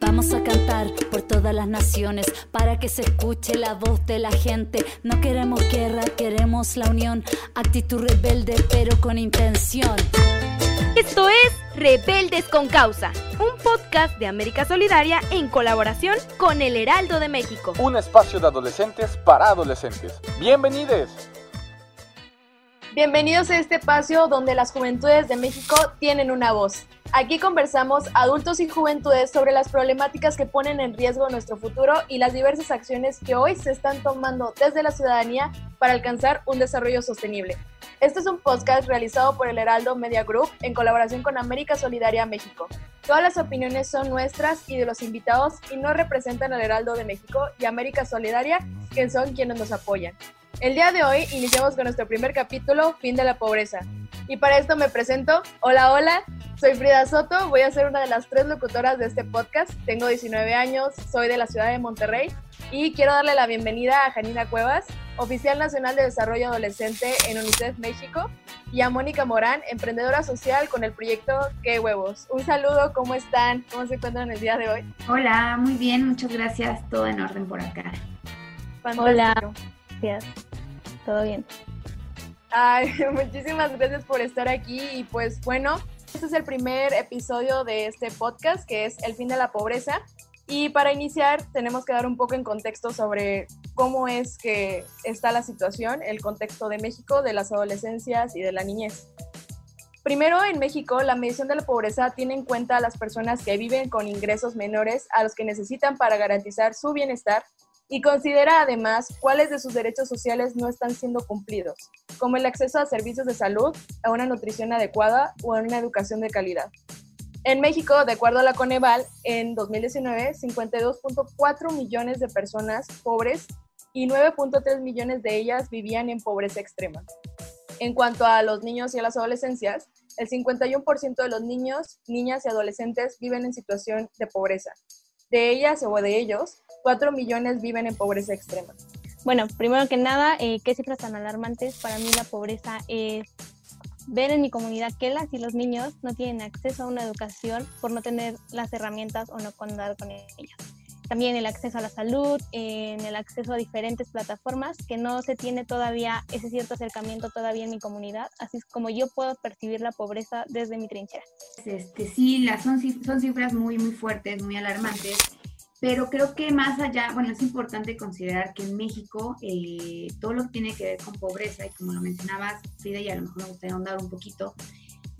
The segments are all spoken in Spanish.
Vamos a cantar por todas las naciones para que se escuche la voz de la gente. No queremos guerra, queremos la unión. Actitud rebelde, pero con intención. Esto es Rebeldes con Causa, un podcast de América Solidaria en colaboración con El Heraldo de México. Un espacio de adolescentes para adolescentes. Bienvenidos. Bienvenidos a este espacio donde las juventudes de México tienen una voz. Aquí conversamos adultos y juventudes sobre las problemáticas que ponen en riesgo nuestro futuro y las diversas acciones que hoy se están tomando desde la ciudadanía para alcanzar un desarrollo sostenible. Este es un podcast realizado por el Heraldo Media Group en colaboración con América Solidaria México. Todas las opiniones son nuestras y de los invitados y no representan al Heraldo de México y América Solidaria, que son quienes nos apoyan. El día de hoy iniciamos con nuestro primer capítulo, Fin de la Pobreza. Y para esto me presento. Hola, hola. Soy Frida Soto, voy a ser una de las tres locutoras de este podcast. Tengo 19 años, soy de la ciudad de Monterrey y quiero darle la bienvenida a Janina Cuevas, oficial nacional de desarrollo adolescente en UNICEF México, y a Mónica Morán, emprendedora social con el proyecto Qué Huevos. Un saludo, ¿cómo están? ¿Cómo se encuentran el día de hoy? Hola, muy bien, muchas gracias, todo en orden por acá. Fantástico. Hola, gracias, todo bien. Ay, muchísimas gracias por estar aquí y pues bueno, este es el primer episodio de este podcast que es El fin de la pobreza. Y para iniciar tenemos que dar un poco en contexto sobre cómo es que está la situación, el contexto de México, de las adolescencias y de la niñez. Primero, en México, la medición de la pobreza tiene en cuenta a las personas que viven con ingresos menores a los que necesitan para garantizar su bienestar y considera además cuáles de sus derechos sociales no están siendo cumplidos, como el acceso a servicios de salud, a una nutrición adecuada o a una educación de calidad. En México, de acuerdo a la Coneval, en 2019, 52.4 millones de personas pobres y 9.3 millones de ellas vivían en pobreza extrema. En cuanto a los niños y a las adolescencias, el 51% de los niños, niñas y adolescentes viven en situación de pobreza. De ellas o de ellos, 4 millones viven en pobreza extrema. Bueno, primero que nada, eh, qué cifras tan alarmantes. Para mí la pobreza es ver en mi comunidad que las y los niños no tienen acceso a una educación por no tener las herramientas o no contar con ellas. También el acceso a la salud, en el acceso a diferentes plataformas, que no se tiene todavía ese cierto acercamiento todavía en mi comunidad, así es como yo puedo percibir la pobreza desde mi trinchera. Este, sí, las, son, son cifras muy, muy fuertes, muy alarmantes, pero creo que más allá, bueno, es importante considerar que en México eh, todo lo que tiene que ver con pobreza, y como lo mencionabas, Frida, y a lo mejor me gustaría ahondar un poquito,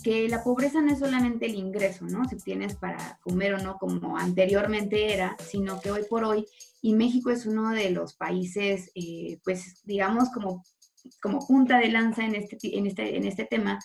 que la pobreza no es solamente el ingreso, ¿no? Si tienes para comer o no, como anteriormente era, sino que hoy por hoy, y México es uno de los países, eh, pues digamos, como, como punta de lanza en este, en este, en este tema,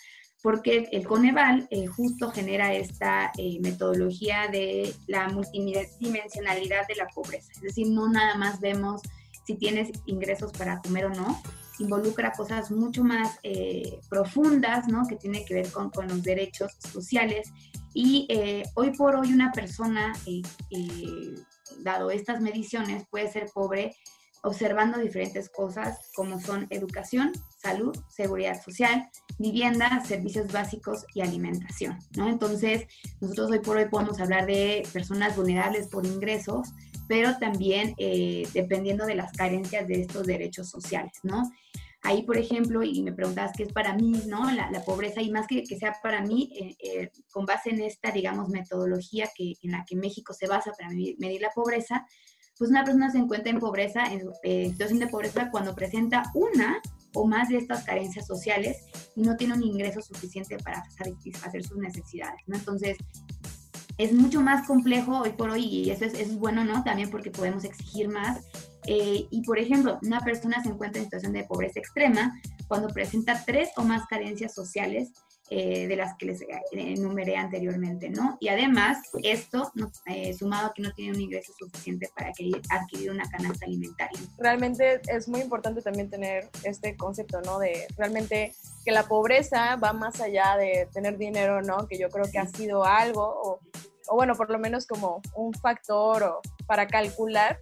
porque el Coneval eh, justo genera esta eh, metodología de la multidimensionalidad de la pobreza. Es decir, no nada más vemos si tienes ingresos para comer o no, involucra cosas mucho más eh, profundas, ¿no? Que tiene que ver con, con los derechos sociales. Y eh, hoy por hoy una persona, eh, dado estas mediciones, puede ser pobre observando diferentes cosas como son educación, salud, seguridad social, vivienda, servicios básicos y alimentación, ¿no? Entonces, nosotros hoy por hoy podemos hablar de personas vulnerables por ingresos, pero también dependiendo de las carencias de estos derechos sociales, ¿no? Ahí, por ejemplo, y me preguntabas qué es para mí, ¿no? La, pobreza, y más que que sea para mí, eh, eh, con base en esta, digamos, metodología que, en la que México se basa para medir, la pobreza, pues una persona se encuentra en pobreza, en eh, situación de pobreza, cuando presenta una o más de estas carencias sociales y no tiene un ingreso suficiente para satisfacer sus necesidades, ¿no? Entonces, es mucho más complejo hoy por hoy y eso es, eso es bueno, ¿no? También porque podemos exigir más eh, y por ejemplo, una persona se encuentra en situación de pobreza extrema cuando presenta tres o más carencias sociales eh, de las que les enumeré anteriormente, ¿no? Y además, esto, eh, sumado a que no tiene un ingreso suficiente para adquirir una canasta alimentaria. Realmente es muy importante también tener este concepto, ¿no? De realmente que la pobreza va más allá de tener dinero, ¿no? Que yo creo que ha sido algo, o, o bueno, por lo menos como un factor para calcular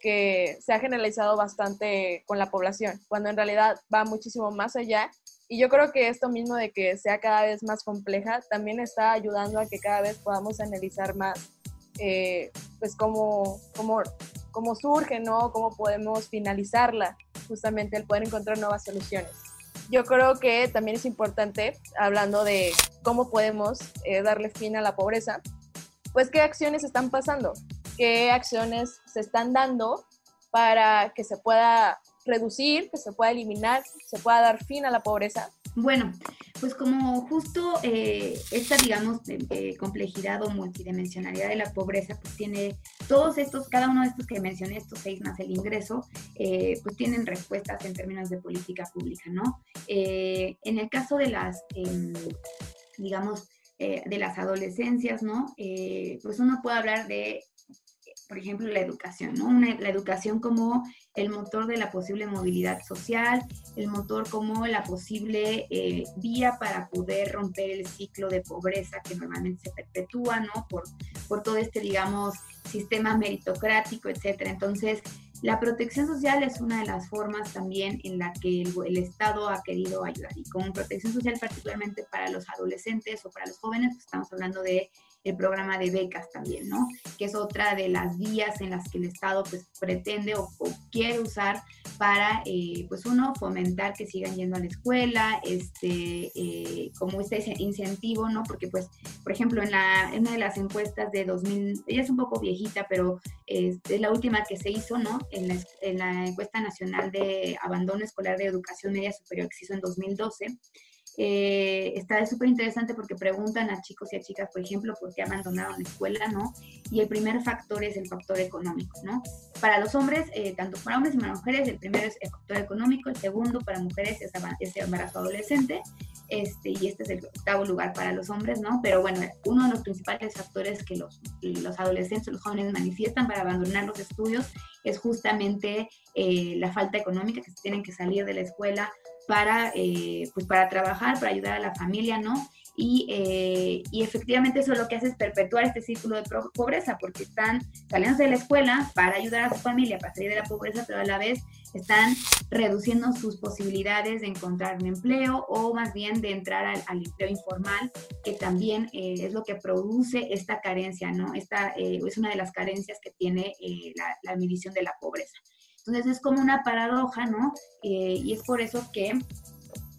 que se ha generalizado bastante con la población, cuando en realidad va muchísimo más allá. Y yo creo que esto mismo de que sea cada vez más compleja también está ayudando a que cada vez podamos analizar más, eh, pues cómo, cómo, cómo surge, ¿no? Cómo podemos finalizarla, justamente el poder encontrar nuevas soluciones. Yo creo que también es importante, hablando de cómo podemos eh, darle fin a la pobreza, pues qué acciones están pasando qué acciones se están dando para que se pueda reducir, que se pueda eliminar, se pueda dar fin a la pobreza? Bueno, pues como justo eh, esta, digamos, complejidad o multidimensionalidad de la pobreza, pues tiene todos estos, cada uno de estos que mencioné, estos seis más el ingreso, eh, pues tienen respuestas en términos de política pública, ¿no? Eh, en el caso de las, em, digamos, de las adolescencias, ¿no? pues uno puede hablar de por ejemplo, la educación, ¿no? la educación como el motor de la posible movilidad social, el motor como la posible eh, vía para poder romper el ciclo de pobreza que normalmente se perpetúa, ¿no? Por, por todo este, digamos, sistema meritocrático, etcétera. Entonces, la protección social es una de las formas también en la que el, Estado ha querido ayudar. Y con protección social particularmente para los adolescentes o para los jóvenes, pues estamos hablando de el programa de becas también, ¿no? Que es otra de las vías en las que el Estado pues pretende o, quiere usar para, eh, pues uno, fomentar que sigan yendo a la escuela, este, eh, como este incentivo, ¿no? Porque pues, por ejemplo, en, la, en una de las encuestas de 2000, ella es un poco viejita, pero es, es la última que se hizo, ¿no? En la, en la encuesta nacional de abandono escolar de educación media superior que se hizo en 2012, eh, está súper interesante porque preguntan a chicos y a chicas, por ejemplo, por qué abandonaron la escuela, ¿no? Y el primer factor es el factor económico, ¿no? Para los hombres, eh, tanto para hombres y para mujeres, el primero es el factor económico, el segundo para mujeres es, el embarazo adolescente, este, y este es el octavo lugar para los hombres, ¿no? Pero bueno, uno de los principales factores que los, los adolescentes, los jóvenes manifiestan para abandonar los estudios es justamente eh, la falta económica, que se tienen que salir de la escuela para, eh, pues para trabajar, para ayudar a la familia, ¿no? Y, eh, y, efectivamente eso lo que hace es perpetuar este círculo de pobreza, porque están saliendo de la escuela para ayudar a su familia, para salir de la pobreza, pero a la vez están reduciendo sus posibilidades de encontrar un empleo o más bien de entrar al, empleo informal, que también eh, es lo que produce esta carencia, ¿no? Esta es una de las carencias que tiene la, la medición de la pobreza. Entonces es como una paradoja, ¿no? Eh, y es por eso que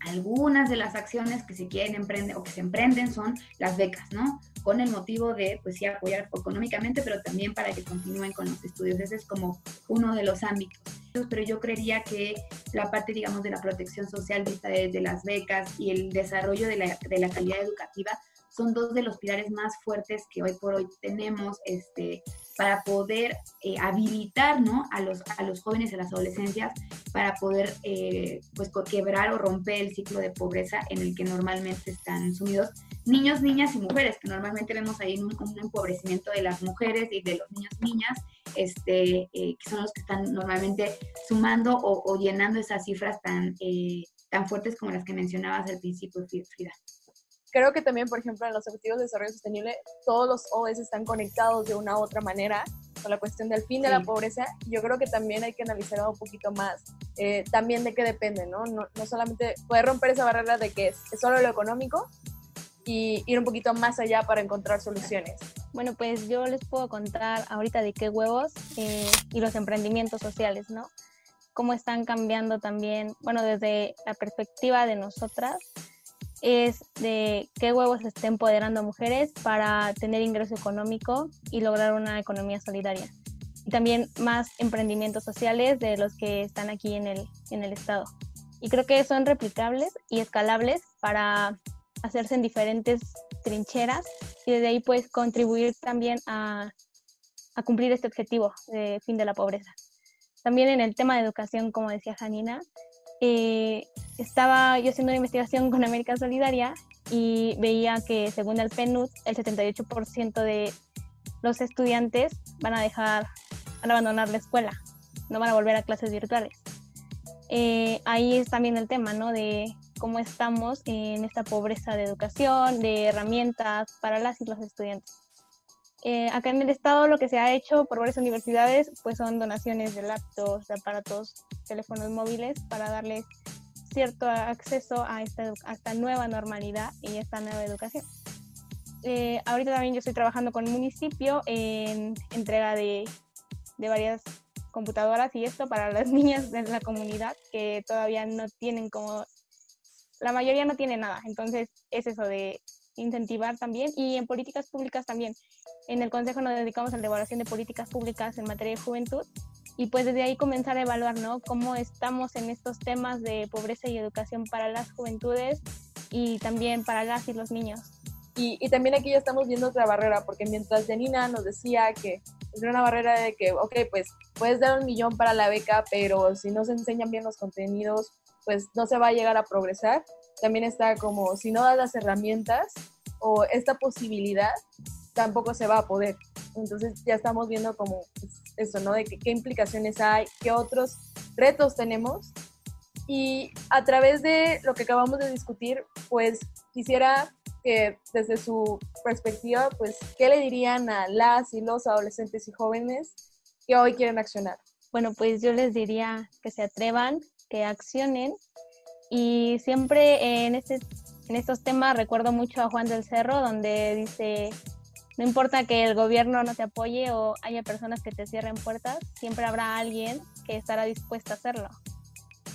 algunas de las acciones que se quieren emprender o que se emprenden son las becas, ¿no? Con el motivo de, pues sí, apoyar económicamente, pero también para que continúen con los estudios. Ese es como uno de los ámbitos. Pero yo creería que la parte, digamos, de la protección social vista desde las becas y el desarrollo de la, de la calidad educativa son dos de los pilares más fuertes que hoy por hoy tenemos este, para poder eh, habilitar ¿no? a, los, a los jóvenes y a las adolescencias para poder eh, pues, quebrar o romper el ciclo de pobreza en el que normalmente están sumidos niños, niñas y mujeres, que normalmente vemos ahí un, empobrecimiento de las mujeres y de los niños y niñas, este, eh, que son los que están normalmente sumando o, llenando esas cifras tan, tan fuertes como las que mencionabas al principio, Frida creo que también, por ejemplo, en los Objetivos de Desarrollo Sostenible, todos los ODS están conectados de una u otra manera con la cuestión del fin de la pobreza. Yo creo que también hay que analizar un poquito más eh, también de qué depende, ¿no? ¿no? ¿no? solamente poder romper esa barrera de que es, solo lo económico y ir un poquito más allá para encontrar soluciones. Bueno, pues yo les puedo contar ahorita de qué huevos eh, y los emprendimientos sociales, ¿no? Cómo están cambiando también, bueno, desde la perspectiva de nosotras, es de qué huevos esté empoderando a mujeres para tener ingreso económico y lograr una economía solidaria. Y también más emprendimientos sociales de los que están aquí en el, en el estado. Y creo que son replicables y escalables para hacerse en diferentes trincheras y desde ahí pues contribuir también a, a cumplir este objetivo de fin de la pobreza. También en el tema de educación, como decía Janina, eh, estaba yo haciendo una investigación con América Solidaria y veía que según el PNUD, el 78% de los estudiantes van a dejar, van a abandonar la escuela, no van a volver a clases virtuales. Eh, ahí es también el tema, ¿no? De cómo estamos en esta pobreza de educación, de herramientas para las y los estudiantes. Eh, acá en el estado lo que se ha hecho por varias universidades pues son donaciones de laptops, de aparatos, teléfonos móviles para darles cierto acceso a esta, nueva normalidad y esta nueva educación. Eh, ahorita también yo estoy trabajando con el municipio en entrega de, de varias computadoras y esto para las niñas de la comunidad que todavía no tienen como, la mayoría no tiene nada, entonces es eso de incentivar también y en políticas públicas también. En el Consejo nos dedicamos a la evaluación de políticas públicas en materia de juventud y pues desde ahí comenzar a evaluar, ¿no? Cómo estamos en estos temas de pobreza y educación para las juventudes y también para las y los niños. Y, y también aquí ya estamos viendo otra barrera, porque mientras Janina nos decía que es una barrera de que, ok, pues puedes dar un millón para la beca, pero si no se enseñan bien los contenidos, pues no se va a llegar a progresar. También está como, si no das las herramientas o esta posibilidad, tampoco se va a poder. Entonces ya estamos viendo como pues, eso, ¿no? De qué implicaciones hay, qué otros retos tenemos. Y a través de lo que acabamos de discutir, pues quisiera que desde su perspectiva, pues, ¿qué le dirían a las y los adolescentes y jóvenes que hoy quieren accionar? Bueno, pues yo les diría que se atrevan, que accionen y siempre en, este, en estos temas recuerdo mucho a Juan del Cerro, donde dice, no importa que el gobierno no te apoye o haya personas que te cierren puertas, siempre habrá alguien que estará dispuesto a hacerlo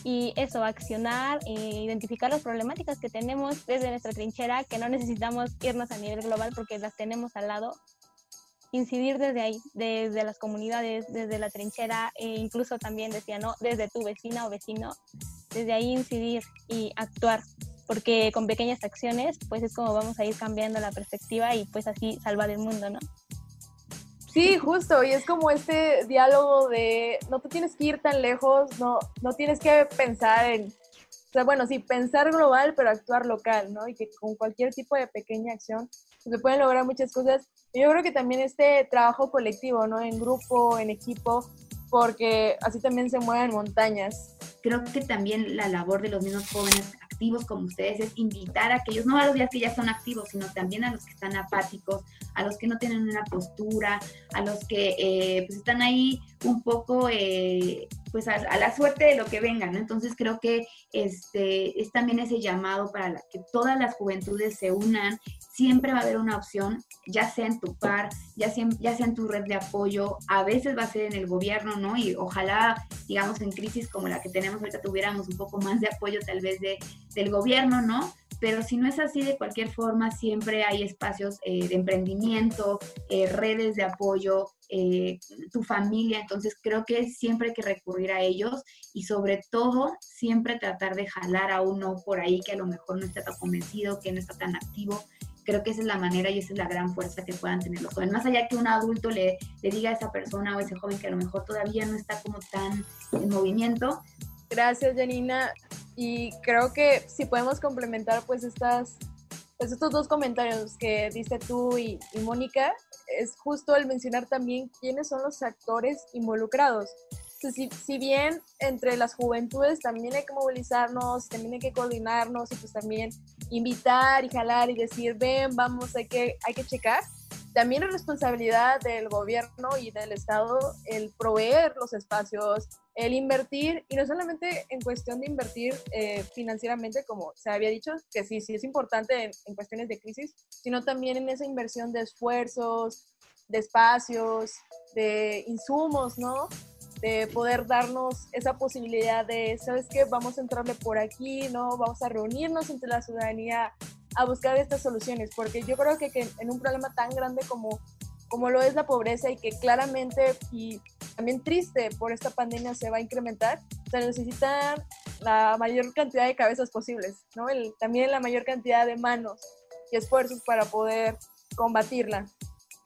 y eso, accionar e identificar las problemáticas que tenemos desde nuestra trinchera, que no necesitamos irnos a nivel global porque las tenemos al lado, incidir desde ahí, desde las comunidades, desde la trinchera e incluso también decía, ¿no? Desde tu vecina o vecino, desde ahí incidir y actuar, porque con pequeñas acciones pues es como vamos a ir cambiando la perspectiva y pues así salvar el mundo, ¿no? Sí, justo, y es como este diálogo de no te tienes que ir tan lejos, no, no tienes que pensar en, o sea, bueno, sí, pensar global, pero actuar local, ¿no? Y que con cualquier tipo de pequeña acción se pueden lograr muchas cosas. Y yo creo que también este trabajo colectivo, ¿no? En grupo, en equipo, porque así también se mueven montañas. Creo que también la labor de los mismos jóvenes activos como ustedes es invitar a aquellos, no a los días que ya son activos, sino también a los que están apáticos, a los que no tienen una postura, a los que eh, pues están ahí un poco eh, pues a, la suerte de lo que vengan, ¿no? Entonces creo que este es también ese llamado para que todas las juventudes se unan, siempre va a haber una opción, ya sea en tu par, ya sea, ya en tu red de apoyo, a veces va a ser en el gobierno, ¿no? Y ojalá, digamos, en crisis como la que tenemos ahorita tuviéramos un poco más de apoyo tal vez de, del gobierno, ¿no? pero si no es así, de cualquier forma, siempre hay espacios eh, de emprendimiento, eh, redes de apoyo, eh, tu familia, entonces creo que siempre hay que recurrir a ellos y sobre todo siempre tratar de jalar a uno por ahí que a lo mejor no está tan convencido, que no está tan activo. Creo que esa es la manera y esa es la gran fuerza que puedan tener los jóvenes. Más allá que un adulto le, le diga a esa persona o a ese joven que a lo mejor todavía no está como tan en movimiento. Gracias, Janina y creo que si podemos complementar pues estas pues estos dos comentarios que dice tú y, Mónica, es justo el mencionar también quiénes son los actores involucrados. si, si, bien entre las juventudes también hay que movilizarnos, también hay que coordinarnos y pues también invitar y jalar y decir, ven, vamos, hay que, hay que checar, también es responsabilidad del gobierno y del Estado el proveer los espacios, el invertir, y no solamente en cuestión de invertir eh, financieramente, como se había dicho, que sí, sí es importante en, cuestiones de crisis, sino también en esa inversión de esfuerzos, de espacios, de insumos, ¿no? De poder darnos esa posibilidad de, ¿sabes qué? Vamos a entrarle por aquí, ¿no? Vamos a reunirnos entre la ciudadanía a buscar estas soluciones, porque yo creo que, que, en un problema tan grande como, como lo es la pobreza y que claramente y también triste por esta pandemia se va a incrementar, se necesita la mayor cantidad de cabezas posibles, ¿no? El, también la mayor cantidad de manos y esfuerzos para poder combatirla.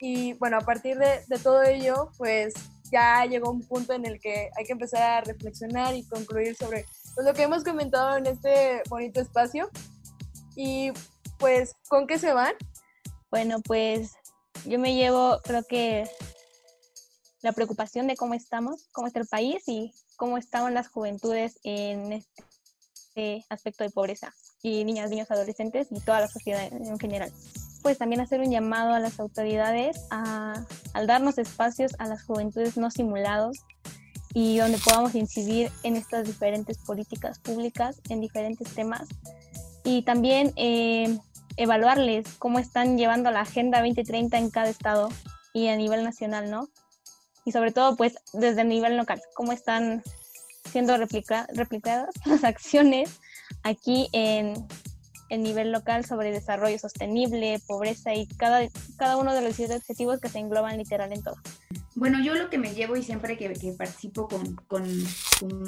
Y bueno, a partir de, de todo ello, pues ya llegó un punto en el que hay que empezar a reflexionar y concluir sobre pues, lo que hemos comentado en este bonito espacio. Y pues, ¿con qué se van? Bueno, pues yo me llevo, creo que la preocupación de cómo estamos, cómo está el país y cómo estaban las juventudes en este aspecto de pobreza y niñas, niños, adolescentes y toda la sociedad en general. Pues también hacer un llamado a las autoridades a, al darnos espacios a las juventudes no simulados y donde podamos incidir en estas diferentes políticas públicas, en diferentes temas y también eh, evaluarles cómo están llevando la Agenda 2030 en cada estado y a nivel nacional, ¿no? Y sobre todo, pues, desde el nivel local, cómo están siendo replicadas las acciones aquí en el nivel local sobre desarrollo sostenible, pobreza y cada, uno de los objetivos que se engloban literal en todo. Bueno, yo lo que me llevo y siempre que, participo con,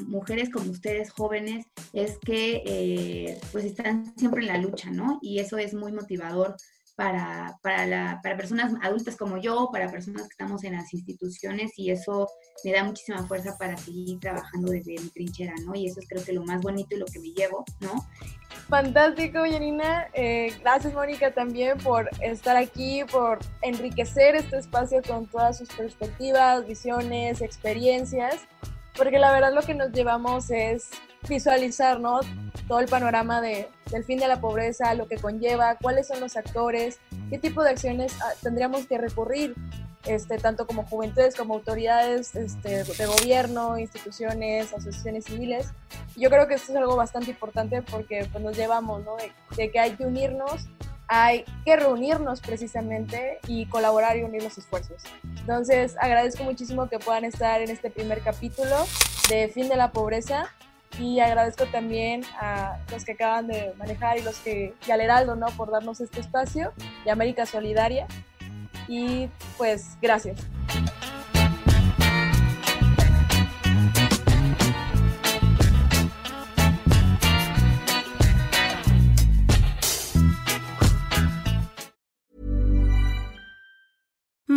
mujeres como ustedes, jóvenes, es que eh, pues están siempre en la lucha, ¿no? Y eso es muy motivador para, para, la, para personas adultas como yo, para personas que estamos en las instituciones y eso me da muchísima fuerza para seguir trabajando desde mi trinchera, ¿no? Y eso es creo que lo más bonito y lo que me llevo, ¿no? Fantástico, Yanina. Eh, gracias, Mónica, también por estar aquí, por enriquecer este espacio con todas sus perspectivas, visiones, experiencias, porque la verdad lo que nos llevamos es visualizar, ¿no? Todo el panorama de, del fin de la pobreza, lo que conlleva, cuáles son los actores, qué tipo de acciones ah, tendríamos que recurrir, este, tanto como juventudes, como autoridades este, de gobierno, instituciones, asociaciones civiles. Yo creo que esto es algo bastante importante porque pues, nos llevamos, ¿no? de que hay que unirnos hay que reunirnos precisamente y colaborar y unir los esfuerzos. Entonces, agradezco muchísimo que puedan estar en este primer capítulo de Fin de la Pobreza y agradezco también a los que acaban de manejar y los que y al Heraldo no por darnos este espacio de América Solidaria y pues gracias.